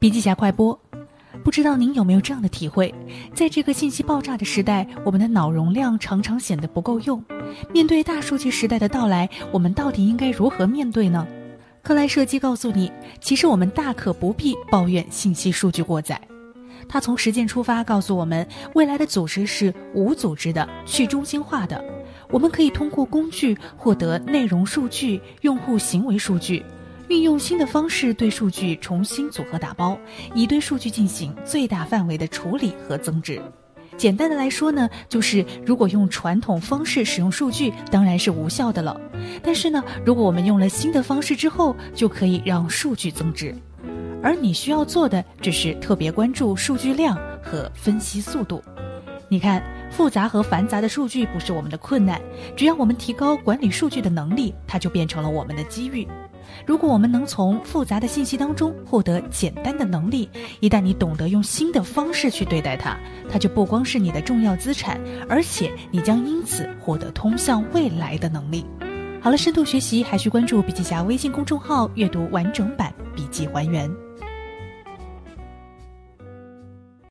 笔记侠快播，不知道您有没有这样的体会？在这个信息爆炸的时代，我们的脑容量常常显得不够用。面对大数据时代的到来，我们到底应该如何面对呢？克莱设计告诉你，其实我们大可不必抱怨信息数据过载。他从实践出发，告诉我们未来的组织是无组织的、去中心化的。我们可以通过工具获得内容数据、用户行为数据，运用新的方式对数据重新组合打包，以对数据进行最大范围的处理和增值。简单的来说呢，就是如果用传统方式使用数据，当然是无效的了。但是呢，如果我们用了新的方式之后，就可以让数据增值。而你需要做的只是特别关注数据量和分析速度。你看，复杂和繁杂的数据不是我们的困难，只要我们提高管理数据的能力，它就变成了我们的机遇。如果我们能从复杂的信息当中获得简单的能力，一旦你懂得用新的方式去对待它，它就不光是你的重要资产，而且你将因此获得通向未来的能力。好了，深度学习还需关注笔记侠微信公众号，阅读完整版笔记还原。